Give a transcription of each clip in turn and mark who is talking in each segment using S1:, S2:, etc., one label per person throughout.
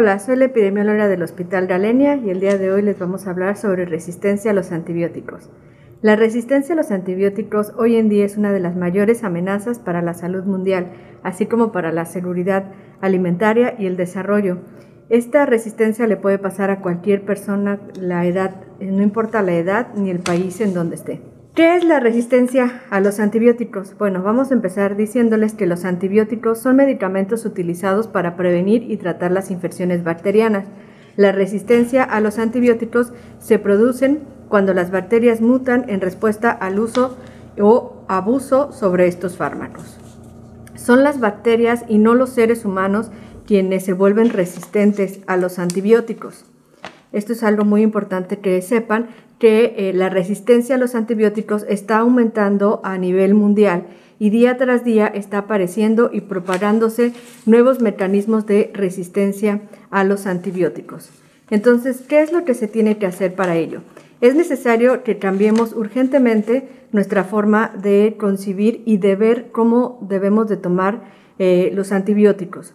S1: Hola, soy la epidemióloga del Hospital Galenia y el día de hoy les vamos a hablar sobre resistencia a los antibióticos. La resistencia a los antibióticos hoy en día es una de las mayores amenazas para la salud mundial, así como para la seguridad alimentaria y el desarrollo. Esta resistencia le puede pasar a cualquier persona, la edad, no importa la edad ni el país en donde esté. ¿Qué es la resistencia a los antibióticos? Bueno, vamos a empezar diciéndoles que los antibióticos son medicamentos utilizados para prevenir y tratar las infecciones bacterianas. La resistencia a los antibióticos se producen cuando las bacterias mutan en respuesta al uso o abuso sobre estos fármacos. Son las bacterias y no los seres humanos quienes se vuelven resistentes a los antibióticos. Esto es algo muy importante que sepan, que eh, la resistencia a los antibióticos está aumentando a nivel mundial y día tras día está apareciendo y propagándose nuevos mecanismos de resistencia a los antibióticos. Entonces, ¿qué es lo que se tiene que hacer para ello? Es necesario que cambiemos urgentemente nuestra forma de concibir y de ver cómo debemos de tomar eh, los antibióticos.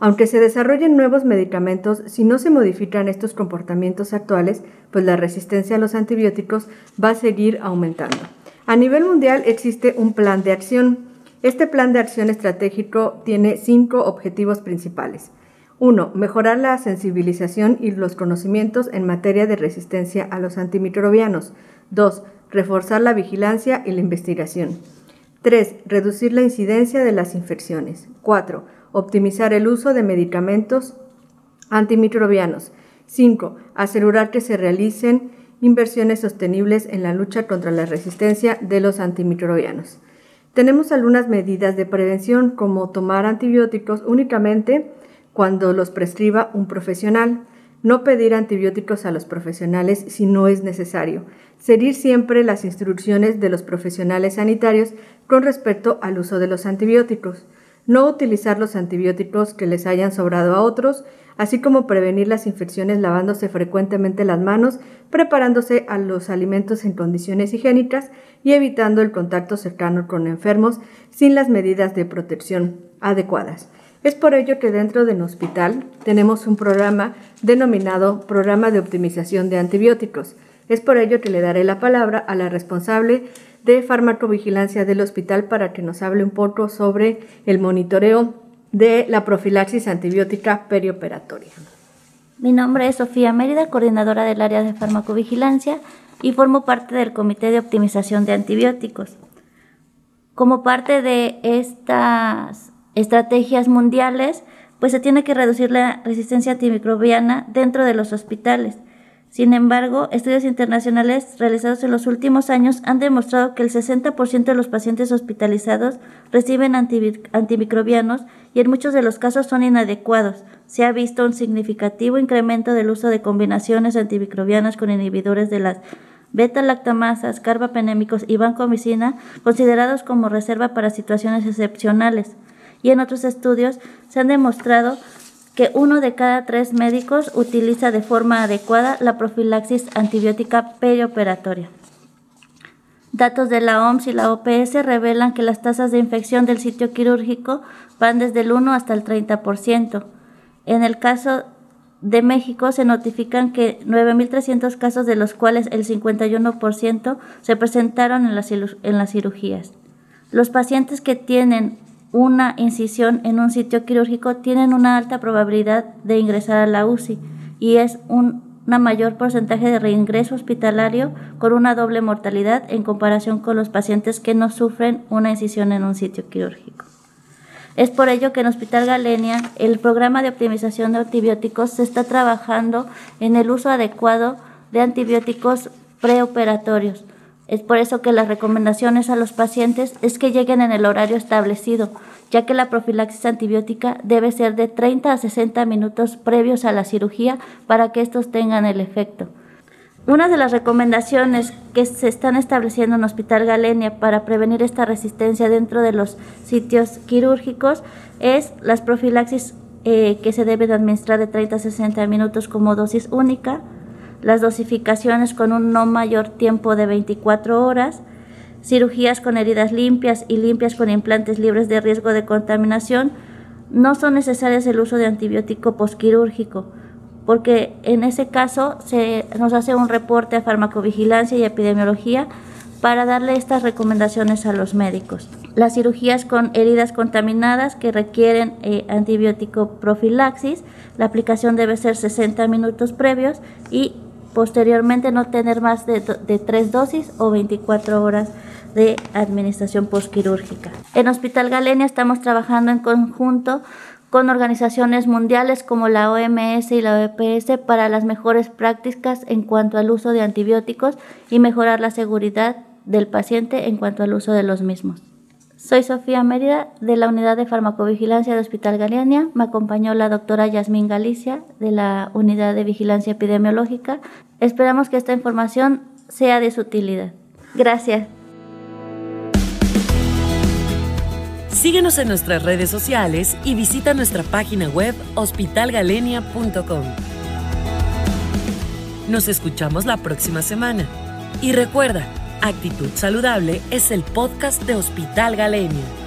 S1: Aunque se desarrollen nuevos medicamentos, si no se modifican estos comportamientos actuales, pues la resistencia a los antibióticos va a seguir aumentando. A nivel mundial existe un plan de acción. Este plan de acción estratégico tiene cinco objetivos principales. 1. Mejorar la sensibilización y los conocimientos en materia de resistencia a los antimicrobianos. 2. Reforzar la vigilancia y la investigación. 3. Reducir la incidencia de las infecciones. 4 optimizar el uso de medicamentos antimicrobianos. 5. Asegurar que se realicen inversiones sostenibles en la lucha contra la resistencia de los antimicrobianos. Tenemos algunas medidas de prevención como tomar antibióticos únicamente cuando los prescriba un profesional, no pedir antibióticos a los profesionales si no es necesario, seguir siempre las instrucciones de los profesionales sanitarios con respecto al uso de los antibióticos, no utilizar los antibióticos que les hayan sobrado a otros, así como prevenir las infecciones lavándose frecuentemente las manos, preparándose a los alimentos en condiciones higiénicas y evitando el contacto cercano con enfermos sin las medidas de protección adecuadas. Es por ello que dentro del hospital tenemos un programa denominado Programa de Optimización de Antibióticos. Es por ello que le daré la palabra a la responsable de farmacovigilancia del hospital para que nos hable un poco sobre el monitoreo de la profilaxis antibiótica perioperatoria.
S2: Mi nombre es Sofía Mérida, coordinadora del área de farmacovigilancia y formo parte del Comité de Optimización de Antibióticos. Como parte de estas estrategias mundiales, pues se tiene que reducir la resistencia antimicrobiana dentro de los hospitales sin embargo, estudios internacionales realizados en los últimos años han demostrado que el 60% de los pacientes hospitalizados reciben antimicrobianos y en muchos de los casos son inadecuados. Se ha visto un significativo incremento del uso de combinaciones antimicrobianas con inhibidores de las beta-lactamasas, carbapenémicos y vancomicina, considerados como reserva para situaciones excepcionales. Y en otros estudios se han demostrado que uno de cada tres médicos utiliza de forma adecuada la profilaxis antibiótica perioperatoria. Datos de la OMS y la OPS revelan que las tasas de infección del sitio quirúrgico van desde el 1 hasta el 30%. En el caso de México se notifican que 9.300 casos, de los cuales el 51% se presentaron en las, en las cirugías. Los pacientes que tienen una incisión en un sitio quirúrgico tienen una alta probabilidad de ingresar a la UCI y es un mayor porcentaje de reingreso hospitalario con una doble mortalidad en comparación con los pacientes que no sufren una incisión en un sitio quirúrgico. Es por ello que en Hospital Galenia el programa de optimización de antibióticos se está trabajando en el uso adecuado de antibióticos preoperatorios es por eso que las recomendaciones a los pacientes es que lleguen en el horario establecido, ya que la profilaxis antibiótica debe ser de 30 a 60 minutos previos a la cirugía para que estos tengan el efecto. Una de las recomendaciones que se están estableciendo en Hospital Galenia para prevenir esta resistencia dentro de los sitios quirúrgicos es las profilaxis eh, que se deben administrar de 30 a 60 minutos como dosis única, las dosificaciones con un no mayor tiempo de 24 horas, cirugías con heridas limpias y limpias con implantes libres de riesgo de contaminación, no son necesarias el uso de antibiótico posquirúrgico, porque en ese caso se nos hace un reporte a farmacovigilancia y epidemiología para darle estas recomendaciones a los médicos. Las cirugías con heridas contaminadas que requieren eh, antibiótico profilaxis, la aplicación debe ser 60 minutos previos y posteriormente no tener más de, de 3 dosis o 24 horas de administración postquirúrgica. En Hospital Galenia estamos trabajando en conjunto con organizaciones mundiales como la OMS y la OPS para las mejores prácticas en cuanto al uso de antibióticos y mejorar la seguridad del paciente en cuanto al uso de los mismos. Soy Sofía Mérida de la Unidad de Farmacovigilancia del Hospital Galenia. Me acompañó la doctora Yasmín Galicia de la Unidad de Vigilancia Epidemiológica. Esperamos que esta información sea de su utilidad. Gracias.
S3: Síguenos en nuestras redes sociales y visita nuestra página web hospitalgalenia.com. Nos escuchamos la próxima semana. Y recuerda, Actitud Saludable es el podcast de Hospital Galenia.